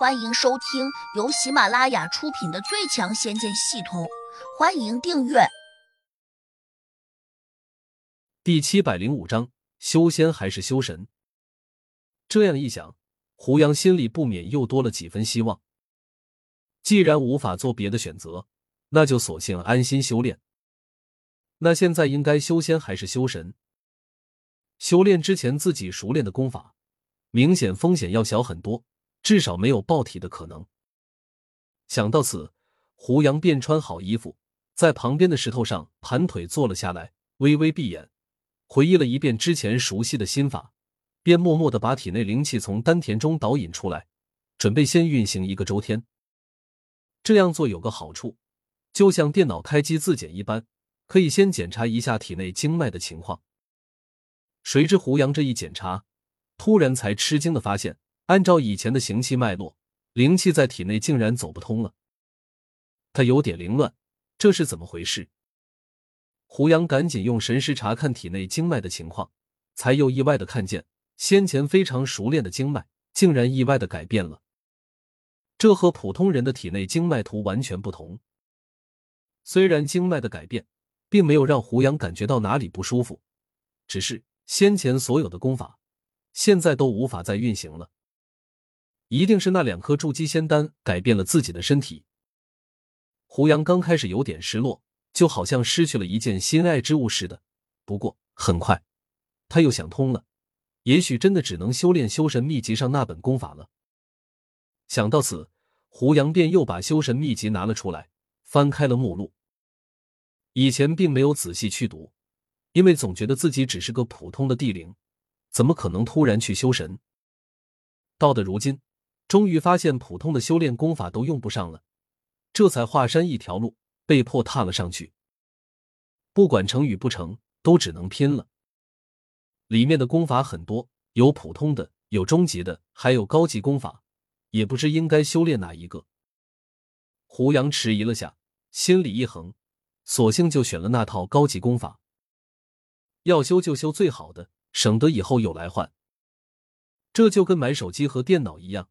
欢迎收听由喜马拉雅出品的《最强仙剑系统》，欢迎订阅。第七百零五章：修仙还是修神？这样一想，胡杨心里不免又多了几分希望。既然无法做别的选择，那就索性安心修炼。那现在应该修仙还是修神？修炼之前自己熟练的功法，明显风险要小很多。至少没有爆体的可能。想到此，胡杨便穿好衣服，在旁边的石头上盘腿坐了下来，微微闭眼，回忆了一遍之前熟悉的心法，便默默的把体内灵气从丹田中导引出来，准备先运行一个周天。这样做有个好处，就像电脑开机自检一般，可以先检查一下体内经脉的情况。谁知胡杨这一检查，突然才吃惊的发现。按照以前的行气脉络，灵气在体内竟然走不通了。他有点凌乱，这是怎么回事？胡杨赶紧用神识查看体内经脉的情况，才又意外的看见先前非常熟练的经脉竟然意外的改变了。这和普通人的体内经脉图完全不同。虽然经脉的改变并没有让胡杨感觉到哪里不舒服，只是先前所有的功法现在都无法再运行了。一定是那两颗筑基仙丹改变了自己的身体。胡杨刚开始有点失落，就好像失去了一件心爱之物似的。不过很快，他又想通了，也许真的只能修炼修神秘籍上那本功法了。想到此，胡杨便又把修神秘籍拿了出来，翻开了目录。以前并没有仔细去读，因为总觉得自己只是个普通的地灵，怎么可能突然去修神？到的如今。终于发现普通的修炼功法都用不上了，这才华山一条路被迫踏了上去。不管成与不成，都只能拼了。里面的功法很多，有普通的，有中级的，还有高级功法，也不知应该修炼哪一个。胡杨迟疑了下，心里一横，索性就选了那套高级功法。要修就修最好的，省得以后有来换。这就跟买手机和电脑一样。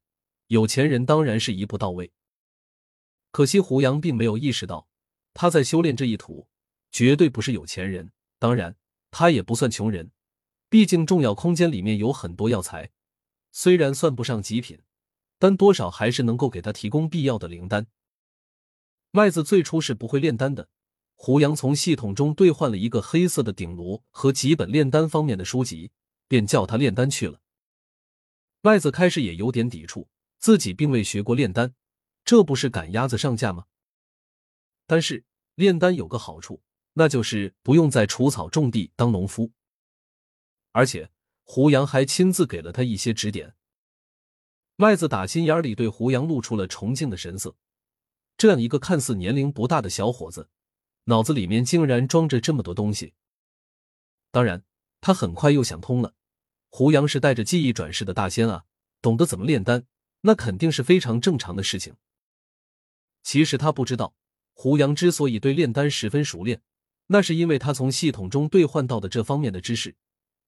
有钱人当然是一步到位，可惜胡杨并没有意识到，他在修炼这一途绝对不是有钱人。当然，他也不算穷人，毕竟重要空间里面有很多药材，虽然算不上极品，但多少还是能够给他提供必要的灵丹。麦子最初是不会炼丹的，胡杨从系统中兑换了一个黑色的鼎炉和几本炼丹方面的书籍，便叫他炼丹去了。麦子开始也有点抵触。自己并未学过炼丹，这不是赶鸭子上架吗？但是炼丹有个好处，那就是不用在除草种地当农夫，而且胡杨还亲自给了他一些指点。麦子打心眼里对胡杨露出了崇敬的神色。这样一个看似年龄不大的小伙子，脑子里面竟然装着这么多东西。当然，他很快又想通了，胡杨是带着记忆转世的大仙啊，懂得怎么炼丹。那肯定是非常正常的事情。其实他不知道，胡杨之所以对炼丹十分熟练，那是因为他从系统中兑换到的这方面的知识，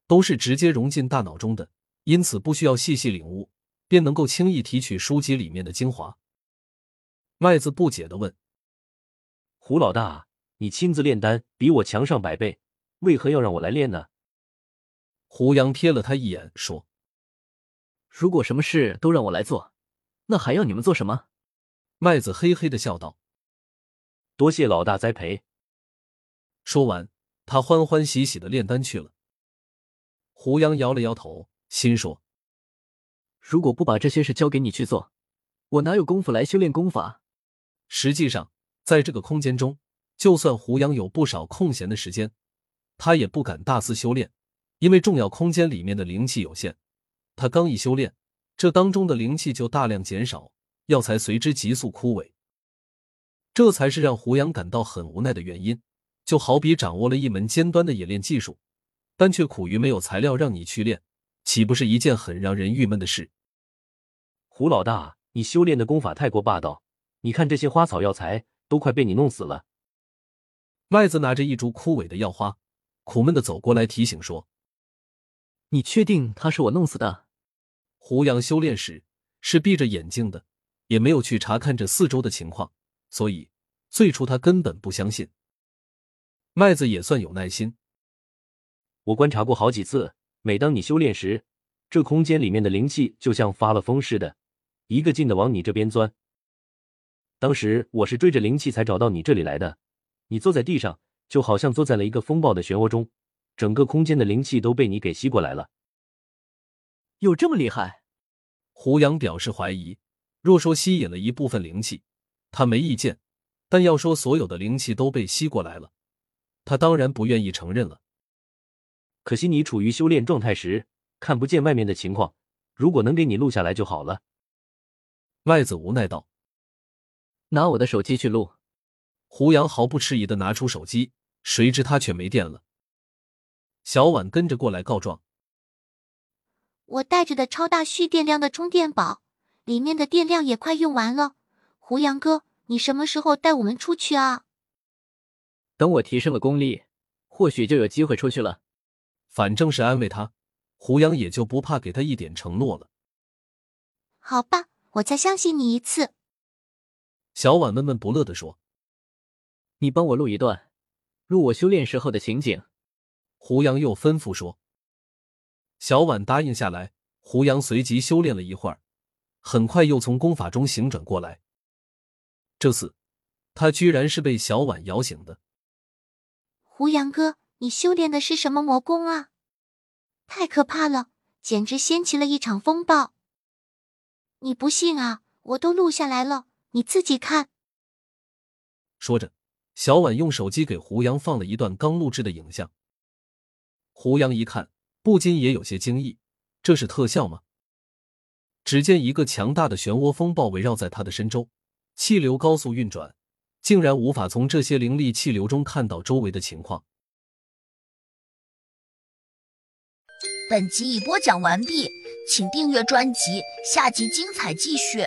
都是直接融进大脑中的，因此不需要细细领悟，便能够轻易提取书籍里面的精华。麦子不解的问：“胡老大，你亲自炼丹，比我强上百倍，为何要让我来练呢？”胡杨瞥了他一眼，说。如果什么事都让我来做，那还要你们做什么？麦子嘿嘿的笑道：“多谢老大栽培。”说完，他欢欢喜喜的炼丹去了。胡杨摇了摇头，心说：“如果不把这些事交给你去做，我哪有功夫来修炼功法？”实际上，在这个空间中，就算胡杨有不少空闲的时间，他也不敢大肆修炼，因为重要空间里面的灵气有限。他刚一修炼，这当中的灵气就大量减少，药材随之急速枯萎。这才是让胡杨感到很无奈的原因。就好比掌握了一门尖端的冶炼技术，但却苦于没有材料让你去炼，岂不是一件很让人郁闷的事？胡老大，你修炼的功法太过霸道，你看这些花草药材都快被你弄死了。麦子拿着一株枯萎的药花，苦闷的走过来提醒说。你确定他是我弄死的？胡杨修炼时是闭着眼睛的，也没有去查看这四周的情况，所以最初他根本不相信。麦子也算有耐心。我观察过好几次，每当你修炼时，这空间里面的灵气就像发了疯似的，一个劲的往你这边钻。当时我是追着灵气才找到你这里来的。你坐在地上，就好像坐在了一个风暴的漩涡中，整个空间的灵气都被你给吸过来了。有这么厉害？胡杨表示怀疑。若说吸引了一部分灵气，他没意见；但要说所有的灵气都被吸过来了，他当然不愿意承认了。可惜你处于修炼状态时，看不见外面的情况。如果能给你录下来就好了。麦子无奈道：“拿我的手机去录。”胡杨毫不迟疑的拿出手机，谁知他却没电了。小婉跟着过来告状：“我带着的超大蓄电量的充电宝，里面的电量也快用完了。胡杨哥，你什么时候带我们出去啊？”等我提升了功力，或许就有机会出去了。反正是安慰他，胡杨也就不怕给他一点承诺了。好吧，我再相信你一次。小婉闷闷不乐的说：“你帮我录一段，录我修炼时候的情景。”胡杨又吩咐说。小婉答应下来。胡杨随即修炼了一会儿，很快又从功法中醒转过来。这次，他居然是被小婉摇醒的。胡杨哥。你修炼的是什么魔功啊？太可怕了，简直掀起了一场风暴。你不信啊？我都录下来了，你自己看。说着，小婉用手机给胡杨放了一段刚录制的影像。胡杨一看，不禁也有些惊异：这是特效吗？只见一个强大的漩涡风暴围绕在他的身周，气流高速运转，竟然无法从这些灵力气流中看到周围的情况。本集已播讲完毕，请订阅专辑，下集精彩继续。